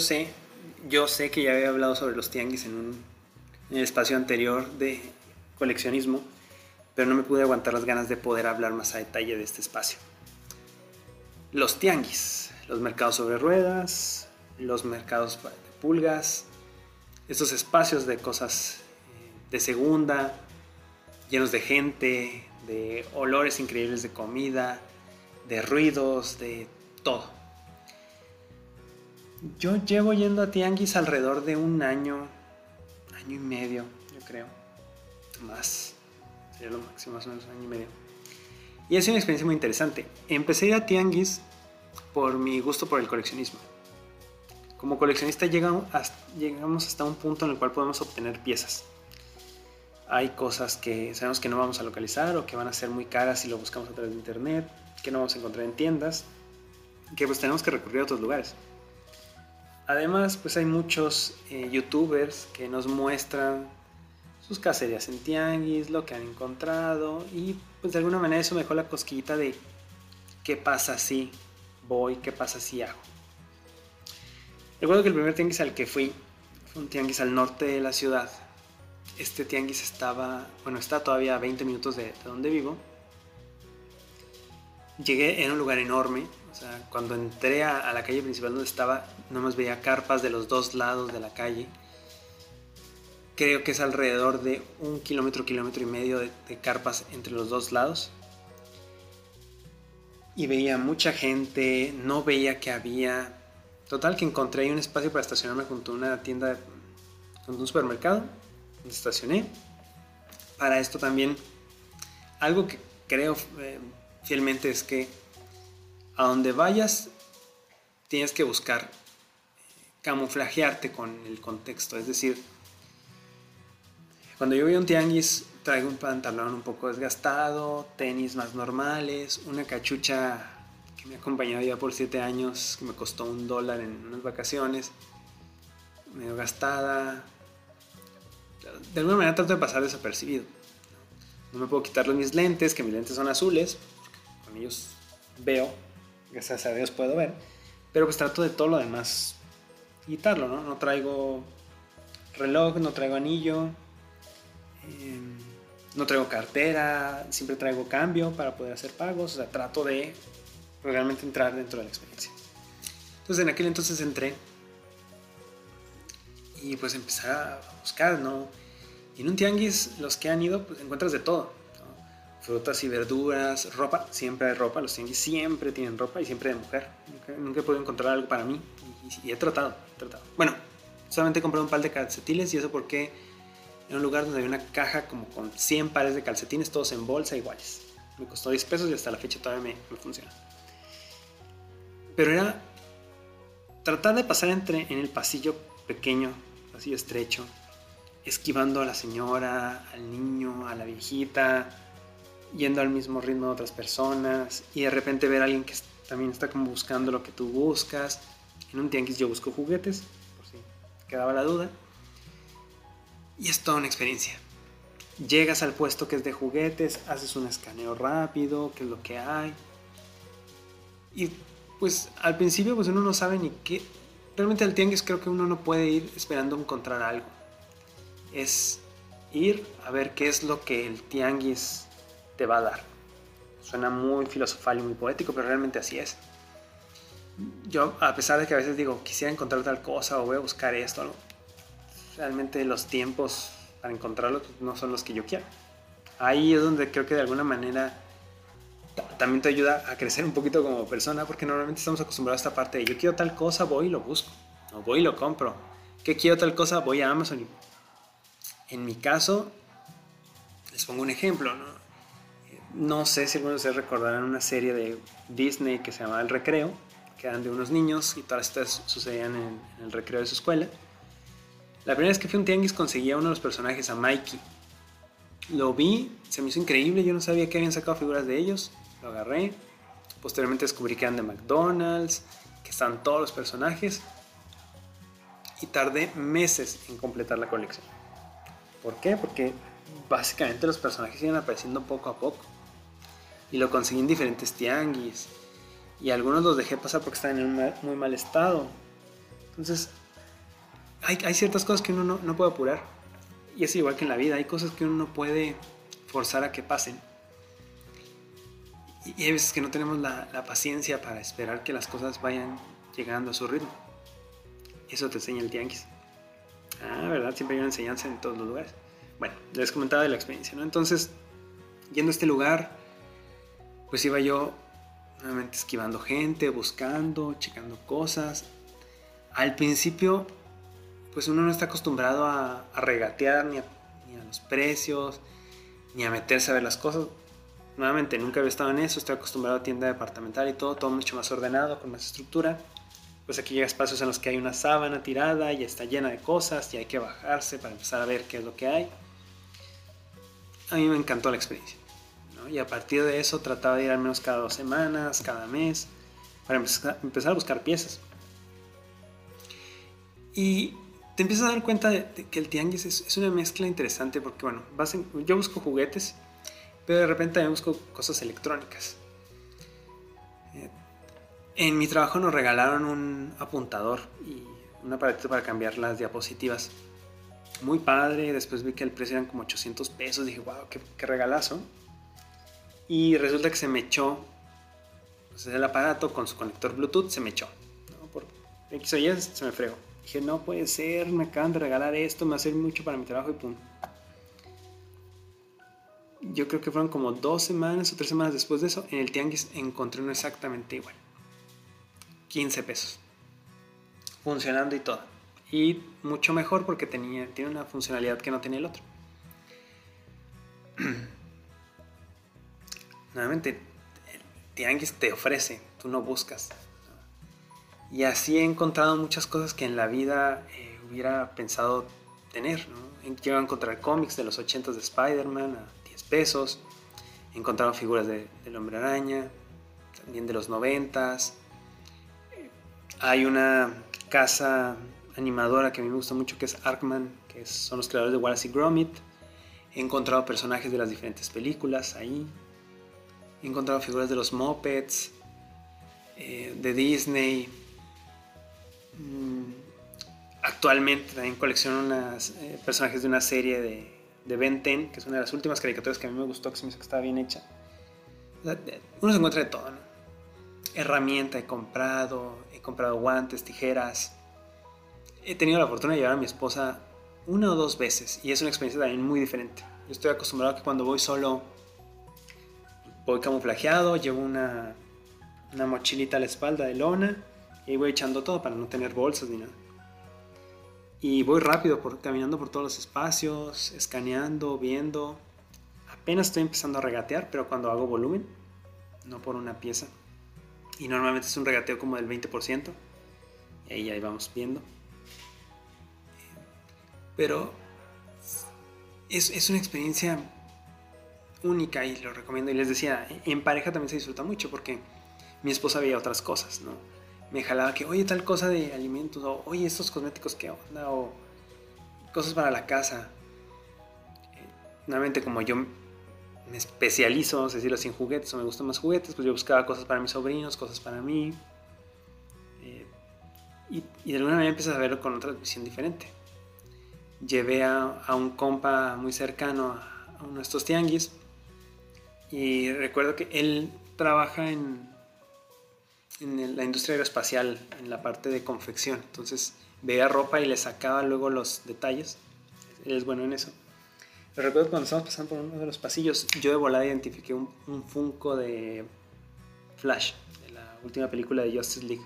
yo sé, yo sé que ya había hablado sobre los tianguis en, un, en el espacio anterior de coleccionismo, pero no me pude aguantar las ganas de poder hablar más a detalle de este espacio. Los tianguis, los mercados sobre ruedas, los mercados de pulgas, estos espacios de cosas eh, de segunda, llenos de gente, de olores increíbles de comida, de ruidos, de todo. Yo llevo yendo a Tianguis alrededor de un año, año y medio, yo creo. Más. Sería lo máximo, más o menos año y medio. Y sido una experiencia muy interesante. Empecé a ir a Tianguis por mi gusto por el coleccionismo. Como coleccionista llegamos hasta un punto en el cual podemos obtener piezas. Hay cosas que sabemos que no vamos a localizar o que van a ser muy caras si lo buscamos a través de internet, que no vamos a encontrar en tiendas, que pues tenemos que recurrir a otros lugares. Además, pues hay muchos eh, youtubers que nos muestran sus cacerías en tianguis, lo que han encontrado y pues de alguna manera eso me dejó la cosquillita de qué pasa si voy, qué pasa si hago. Recuerdo que el primer tianguis al que fui fue un tianguis al norte de la ciudad. Este tianguis estaba, bueno, está todavía a 20 minutos de, de donde vivo. Llegué en un lugar enorme, o sea, cuando entré a, la calle principal donde estaba, nomás veía carpas de los dos lados de la calle. Creo que es alrededor de un kilómetro, kilómetro y medio de, carpas entre los dos lados. Y veía mucha gente, no veía que había... Total que encontré ahí un espacio para estacionarme junto a una tienda, junto a un supermercado. Me estacioné. Para esto también, algo que creo eh, fielmente es que a donde vayas tienes que buscar camuflajearte con el contexto. Es decir, cuando yo voy a un tianguis traigo un pantalón un poco desgastado, tenis más normales, una cachucha que me ha acompañado ya por siete años, que me costó un dólar en unas vacaciones, medio gastada. De alguna manera trato de pasar desapercibido. No me puedo quitar mis lentes, que mis lentes son azules, con ellos veo gracias a Dios puedo ver. Pero pues trato de todo lo demás quitarlo, ¿no? No traigo reloj, no traigo anillo, em, no traigo cartera, siempre traigo cambio para poder hacer pagos, o sea, trato de realmente entrar dentro de la experiencia. Entonces en aquel entonces entré y pues empecé a buscar, ¿no? En un tianguis los que han ido pues encuentras de todo frutas y verduras, ropa, siempre hay ropa, los tianguis siempre tienen ropa y siempre de mujer. Nunca, he podido encontrar algo para mí y, he tratado, tratado. Bueno, solamente compré un par de calcetines y eso porque en un lugar donde había una caja como con 100 pares de calcetines, todos en bolsa iguales. Me costó 10 pesos y hasta la fecha todavía me, me funciona. Pero era tratar de pasar entre, en el pasillo pequeño, pasillo estrecho, esquivando a la señora, al niño, a la viejita, yendo al mismo ritmo de otras personas y de repente ver a alguien que también está como buscando lo que tú buscas. En un tianguis yo busco juguetes, por si quedaba la duda. Y es toda una experiencia. Llegas al puesto que es de juguetes, haces un escaneo rápido, qué es lo que hay. Y pues al principio pues uno no sabe ni qué. Realmente al tianguis creo que uno no puede ir esperando encontrar algo. Es ir a ver qué es lo que el tianguis te va a dar. Suena muy filosofal y muy poético, pero realmente así es. Yo, a pesar de que a veces digo, quisiera encontrar tal cosa o voy a buscar esto, realmente los tiempos para encontrarlo no son los que yo quiero. Ahí es donde creo que de alguna manera también te ayuda a crecer un poquito como persona, porque normalmente estamos acostumbrados a esta parte de yo quiero tal cosa, voy y lo busco, o voy y lo compro. ¿Qué quiero tal cosa? Voy a Amazon. En mi caso, les pongo un ejemplo, ¿no? No sé si algunos de ustedes recordarán una serie de Disney que se llamaba El Recreo, que eran de unos niños y todas estas sucedían en, el recreo de su escuela. La primera vez que fui a un tianguis conseguí a uno de los personajes, a Mikey. Lo vi, se me hizo increíble, yo no sabía que habían sacado figuras de ellos, lo agarré. Posteriormente descubrí que eran de McDonald's, que están todos los personajes. Y tardé meses en completar la colección. ¿Por qué? Porque básicamente los personajes iban apareciendo poco a poco y lo conseguí en diferentes tianguis. Y algunos los dejé pasar porque estaban en un muy mal estado. Entonces, hay, hay ciertas cosas que uno no, no, puede apurar. Y es igual que en la vida, hay cosas que uno no puede forzar a que pasen. Y hay veces que no tenemos la, la paciencia para esperar que las cosas vayan llegando a su ritmo. Eso te enseña el tianguis. Ah, ¿verdad? Siempre hay una enseñanza en todos los lugares. Bueno, les comentaba de la experiencia, ¿no? Entonces, yendo a este lugar, pues iba yo nuevamente esquivando gente, buscando, checando cosas. Al principio, pues uno no está acostumbrado a, regatear ni a, los precios, ni a meterse a ver las cosas. Nuevamente, nunca había estado en eso, estoy acostumbrado a tienda departamental y todo, todo mucho más ordenado, con más estructura. Pues aquí llega espacios en los que hay una sábana tirada y está llena de cosas y hay que bajarse para empezar a ver qué es lo que hay. A mí me encantó la experiencia. Y a partir de eso trataba de ir al menos cada dos semanas, cada mes, para empezar a buscar piezas. Y te empiezas a dar cuenta de, que el tianguis es, una mezcla interesante porque, bueno, yo busco juguetes, pero de repente también busco cosas electrónicas. Eh, en mi trabajo nos regalaron un apuntador y un aparatito para cambiar las diapositivas. Muy padre, después vi que el precio eran como 800 pesos, dije, wow, qué, qué regalazo. Y resulta que se me echó pues, el aparato con su conector Bluetooth, se me echó. Por X o Y se me fregó. Dije, no puede ser, me acaban de regalar esto, me va a servir mucho para mi trabajo y pum. Yo creo que fueron como dos semanas o tres semanas después de eso, en el Tianguis encontré uno exactamente igual. 15 pesos. Funcionando y todo. Y mucho mejor porque tenía, tiene una funcionalidad que no tenía el otro. nuevamente, el tianguis te ofrece, tú no buscas. Y así he encontrado muchas cosas que en la vida eh, hubiera pensado tener. ¿no? Llego a encontrar cómics de los 80 de Spider-Man a 10 pesos. He encontrado figuras de, del Hombre Araña, también de los 90 Hay una casa animadora que a mí me gusta mucho que es Arkman, que son los creadores de Wallace y Gromit. He encontrado personajes de las diferentes películas ahí. He encontrado figuras de los Muppets, eh, de Disney. Mm, actualmente también colecciono unos eh, personajes de una serie de, de, Ben 10, que es una de las últimas caricaturas que a mí me gustó, que se me hizo que estaba bien hecha. Uno se encuentra de todo, ¿no? Herramienta he comprado, he comprado guantes, tijeras. He tenido la fortuna de llevar a mi esposa una o dos veces y es una experiencia también muy diferente. Yo estoy acostumbrado a que cuando voy solo voy camuflajeado, llevo una, una mochilita a la espalda de lona y voy echando todo para no tener bolsas ni nada. Y voy rápido, por, caminando por todos los espacios, escaneando, viendo. Apenas estoy empezando a regatear, pero cuando hago volumen, no por una pieza. Y normalmente es un regateo como del 20%. Y ahí, ahí vamos viendo. Pero es, es una experiencia única y lo recomiendo. Y les decía, en pareja también se disfruta mucho porque mi esposa veía otras cosas, ¿no? Me jalaba que, oye, tal cosa de alimentos, o oye, estos cosméticos, ¿qué onda? O cosas para la casa. Eh, nuevamente, como yo me especializo, vamos a decirlo, sin juguetes, o me gustan más juguetes, pues yo buscaba cosas para mis sobrinos, cosas para mí. Eh, y, de alguna manera empiezas a verlo con otra visión diferente. Llevé a, a un compa muy cercano a, a uno de estos tianguis y recuerdo que él trabaja en, en la industria aeroespacial, en la parte de confección. Entonces veía ropa y le sacaba luego los detalles. Él es bueno en eso. Pero recuerdo cuando estábamos pasando por uno de los pasillos, yo de volada identifiqué un, un Funko de Flash, de la última película de Justice League.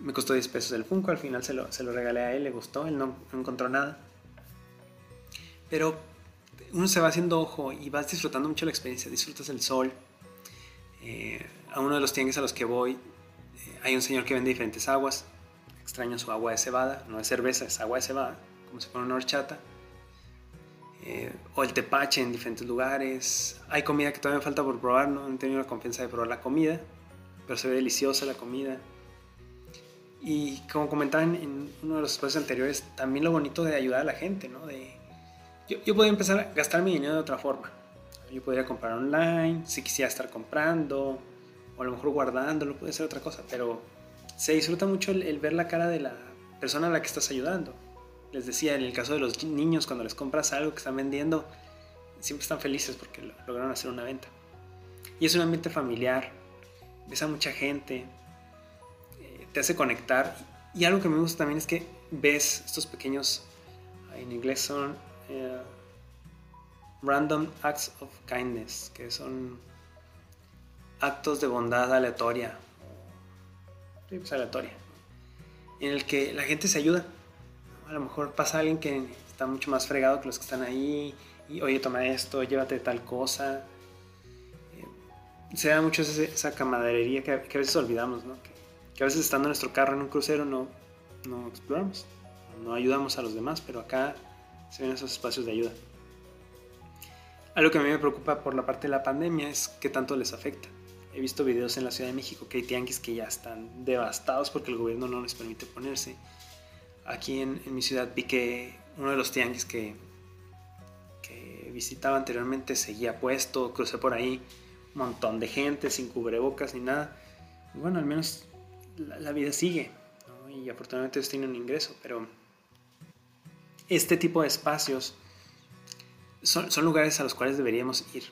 Me costó 10 pesos el Funko, al final se lo, se lo regalé a él, le gustó, él no, no encontró nada. Pero uno se va haciendo ojo y vas disfrutando mucho la experiencia, disfrutas el sol. Eh, a uno de los tianguis a los que voy eh, hay un señor que vende diferentes aguas. Extraño su agua de cebada, no es cerveza, es agua de cebada, como si fuera una horchata. Eh, o el tepache en diferentes lugares. Hay comida que todavía me falta por probar, no he tenido la confianza de probar la comida, pero se ve deliciosa la comida. Y como comentaban en uno de los espacios anteriores, también lo bonito de ayudar a la gente, ¿no? Yo, yo podría empezar a gastar mi dinero de otra forma. Yo podría comprar online, si quisiera estar comprando, o a lo mejor guardándolo, puede ser otra cosa, pero se disfruta mucho el, ver la cara de la persona a la que estás ayudando. Les decía, en el caso de los niños, cuando les compras algo que están vendiendo, siempre están felices porque lograron hacer una venta. Y es un ambiente familiar, ves a mucha gente, eh, te hace conectar. Y algo que me gusta también es que ves estos pequeños, en inglés son eh, random acts of kindness, que son actos de bondad aleatoria, pues aleatoria, en el que la gente se ayuda. A lo mejor pasa alguien que está mucho más fregado que los que están ahí, y oye, toma esto, llévate tal cosa. Eh, se da mucho esa, camaradería que, a veces olvidamos, ¿no? Que, a veces estando en nuestro carro en un crucero no, no exploramos, no ayudamos a los demás, pero acá se ven esos espacios de ayuda. Algo que a mí me preocupa por la parte de la pandemia es qué tanto les afecta. He visto videos en la Ciudad de México que hay tianguis que ya están devastados porque el gobierno no les permite ponerse. Aquí en, mi ciudad vi que uno de los tianguis que, que visitaba anteriormente seguía puesto, crucé por ahí, un montón de gente sin cubrebocas ni nada. bueno, al menos la, vida sigue y afortunadamente ellos tienen un ingreso, pero este tipo de espacios son, lugares a los cuales deberíamos ir.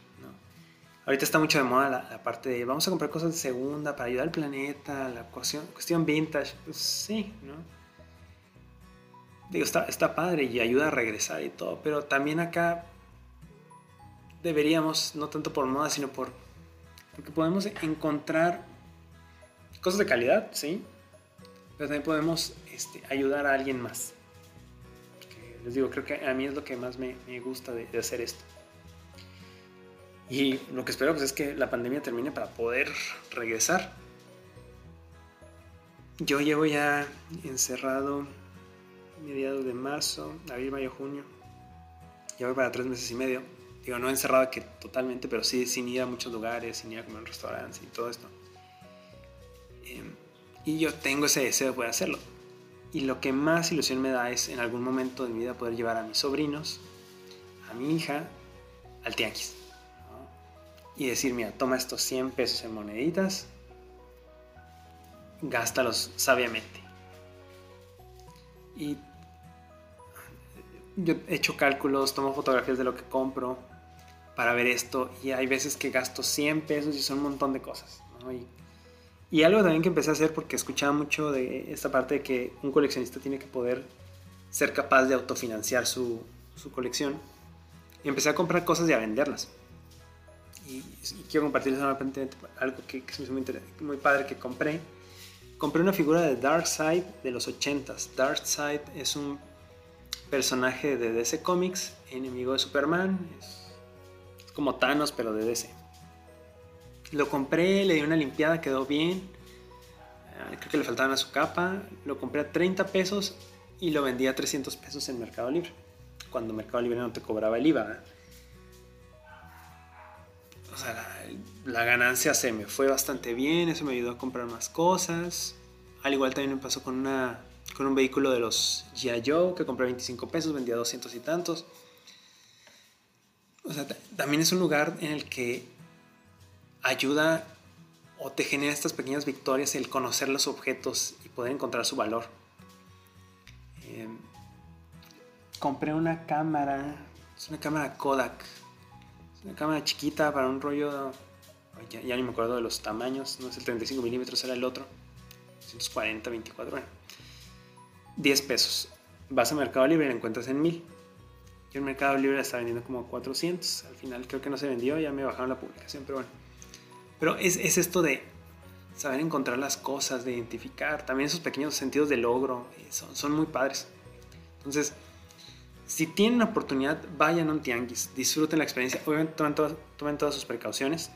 Ahorita está mucho de moda la, parte de vamos a comprar cosas de segunda para ayudar al planeta, la cuestión, cuestión vintage. Pues sí, ¿no? Digo, está, está padre y ayuda a regresar y todo, pero también acá deberíamos, no tanto por moda, sino por. Porque podemos encontrar cosas de calidad, sí, pero también podemos este, ayudar a alguien más. Les digo, creo que a mí es lo que más me, gusta de, hacer esto. Y lo que espero pues, es que la pandemia termine para poder regresar. Yo llevo ya encerrado mediados de marzo, abril, mayo, junio. Voy para tres meses y medio. Digo, no encerrado que totalmente, pero sí sin ir a muchos lugares, sin ir a comer en restaurantes y todo esto. Em, y yo tengo ese deseo de poder hacerlo. Y lo que más ilusión me da es en algún momento de mi vida poder llevar a mis sobrinos, a mi hija, al tianguis y decir, mira, toma estos 100 pesos en moneditas, gástalos sabiamente. Y yo he hecho cálculos, tomo fotografías de lo que compro para ver esto y hay veces que gasto 100 pesos y son un montón de cosas. Algo también que empecé a hacer porque escuchaba mucho de esta parte de que un coleccionista tiene que poder ser capaz de autofinanciar su, su colección. Y empecé a comprar cosas y a venderlas y, quiero compartirles algo que, que es muy, muy padre que compré. Compré una figura de Darkseid de los 80s. Darkseid es un personaje de DC Comics, enemigo de Superman. Es, como Thanos, pero de DC. Lo compré, le di una limpiada, quedó bien. Eh, creo que le faltaban a su capa. Lo compré a 30 pesos y lo vendí a 300 pesos en Mercado Libre. Cuando Mercado Libre no te cobraba el IVA o sea, la, ganancia se me fue bastante bien, eso me ayudó a comprar más cosas. Al igual también me pasó con, una, con un vehículo de los G.I. Que compré 25 pesos, vendía 200 y tantos. O sea, también es un lugar en el que ayuda o te genera estas pequeñas victorias el conocer los objetos y poder encontrar su valor. Em, compré una cámara, es una cámara Kodak una cámara chiquita para un rollo. Ya, ya, ni me acuerdo de los tamaños. No es el 35 milímetros, era el otro. 140, 24, bueno. 10 pesos. Vas a Mercado Libre y la encuentras en 1000. Yo en Mercado Libre la estaba vendiendo como 400. Al final creo que no se vendió, ya me bajaron la publicación, pero bueno. Pero es, es esto de saber encontrar las cosas, de identificar. También esos pequeños sentidos de logro. Eh, son, son muy padres. Entonces, si tienen oportunidad, vayan a un tianguis, disfruten la experiencia. Obviamente tomen todas, sus precauciones.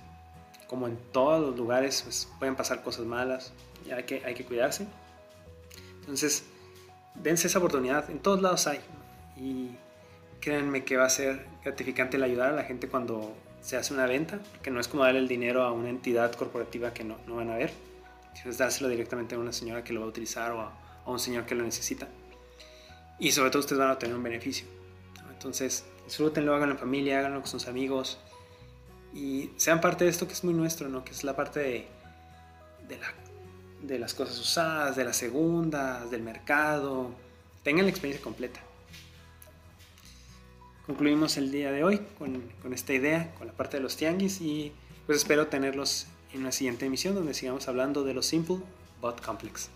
Como en todos los lugares, pues, pueden pasar cosas malas y hay que, hay que cuidarse. Entonces, dense esa oportunidad. En todos lados hay. Y créanme que va a ser gratificante el ayudar a la gente cuando se hace una venta, porque no es como darle el dinero a una entidad corporativa que no, no van a ver, sino es dárselo directamente a una señora que lo va a utilizar o a un señor que lo necesita y sobre todo ustedes van a tener un beneficio. Entonces, disfrútenlo, háganlo en familia, háganlo con sus amigos y sean parte de esto que es muy nuestro, ¿no? que es la parte de, de las cosas usadas, de las segundas, del mercado. Tengan la experiencia completa. Concluimos el día de hoy con, esta idea, con la parte de los tianguis y pues espero tenerlos en una siguiente emisión donde sigamos hablando de los Simple but Complex.